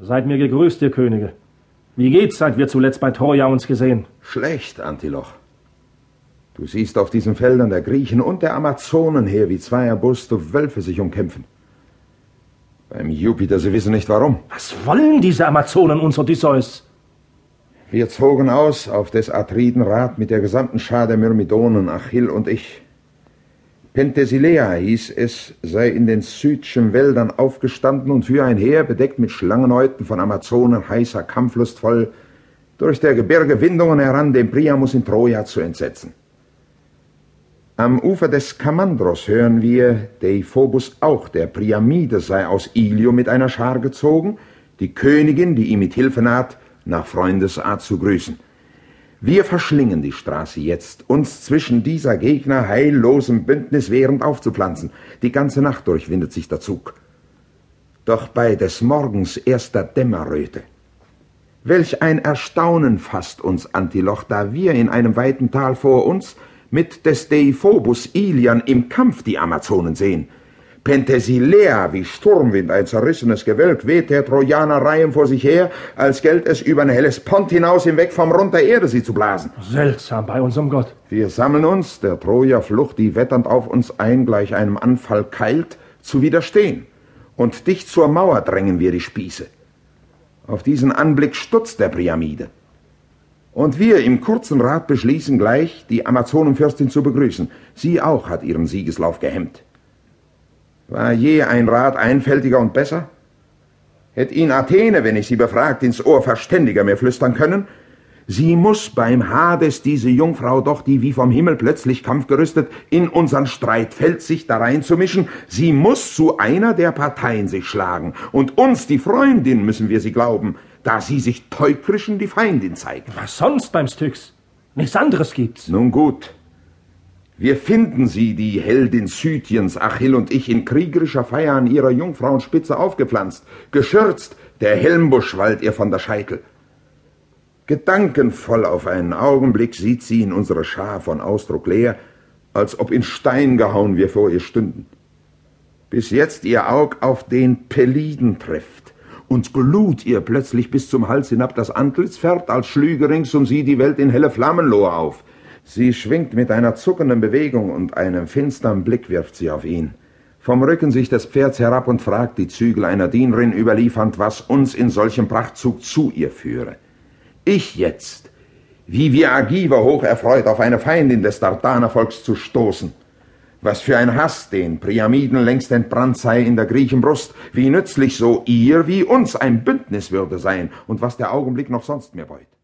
Seid mir gegrüßt, ihr Könige. Wie geht's, seit wir zuletzt bei Troja uns gesehen? Schlecht, Antiloch. Du siehst auf diesen Feldern der Griechen und der Amazonen her, wie zwei erboste Wölfe sich umkämpfen. Beim Jupiter, sie wissen nicht warum. Was wollen diese Amazonen uns, Odysseus? Wir zogen aus auf des Atriden Rat mit der gesamten Schar der Myrmidonen, Achill und ich. Penthesilea hieß es, sei in den südschen Wäldern aufgestanden und für ein Heer, bedeckt mit Schlangenhäuten von Amazonen, heißer, kampflustvoll, durch der Gebirge Windungen heran, den Priamus in Troja zu entsetzen. Am Ufer des Kamandros hören wir, Deiphobus auch, der Priamide sei aus Ilium mit einer Schar gezogen, die Königin, die ihm mit Hilfe naht, nach Freundesart zu grüßen. Wir verschlingen die Straße jetzt, uns zwischen dieser Gegner heillosem Bündnis während aufzupflanzen. Die ganze Nacht durchwindet sich der Zug. Doch bei des Morgens erster Dämmerröte. Welch ein Erstaunen fasst uns, Antiloch, da wir in einem weiten Tal vor uns mit des Deiphobus Ilian im Kampf die Amazonen sehen. Penthesilea, wie Sturmwind, ein zerrissenes Gewölk, weht der Trojaner Reihen vor sich her, als gält es über ein helles Pont hinaus hinweg vom Rund der Erde sie zu blasen. Seltsam bei unserem Gott. Wir sammeln uns, der Troja Flucht, die wetternd auf uns ein, gleich einem Anfall keilt, zu widerstehen. Und dicht zur Mauer drängen wir die Spieße. Auf diesen Anblick stutzt der Priamide. Und wir im kurzen Rat beschließen gleich, die Amazonenfürstin zu begrüßen. Sie auch hat ihren Siegeslauf gehemmt. War je ein Rat einfältiger und besser? Hätt ihn Athene, wenn ich sie befragt, ins Ohr verständiger mir flüstern können? Sie muss beim Hades, diese Jungfrau doch, die wie vom Himmel plötzlich kampfgerüstet in unseren Streit fällt, sich da reinzumischen, sie muss zu einer der Parteien sich schlagen. Und uns, die Freundin, müssen wir sie glauben, da sie sich teukrischen die Feindin zeigt. Was sonst beim Styx? Nichts anderes gibt's. Nun gut, wir finden sie, die Heldin Scythiens, Achill und ich, in kriegerischer Feier an ihrer Jungfrauenspitze aufgepflanzt. Geschürzt, der Helmbusch wallt ihr von der Scheitel. Gedankenvoll auf einen Augenblick sieht sie in unsere Schar von Ausdruck leer, als ob in Stein gehauen wir vor ihr stünden. Bis jetzt ihr Aug auf den Peliden trifft und Glut ihr plötzlich bis zum Hals hinab das Antlitz färbt, als schlüge rings um sie die Welt in helle Flammenlohe auf. Sie schwingt mit einer zuckenden Bewegung und einem finstern Blick wirft sie auf ihn. Vom Rücken sich des Pferds herab und fragt die Zügel einer Dienerin überliefernd, was uns in solchem Prachtzug zu ihr führe. Ich jetzt, wie wir Agiver hoch erfreut, auf eine Feindin des Dardanervolks zu stoßen. Was für ein Hass den Priamiden längst entbrannt sei in der Griechenbrust, wie nützlich so ihr wie uns ein Bündnis würde sein und was der Augenblick noch sonst mir beut.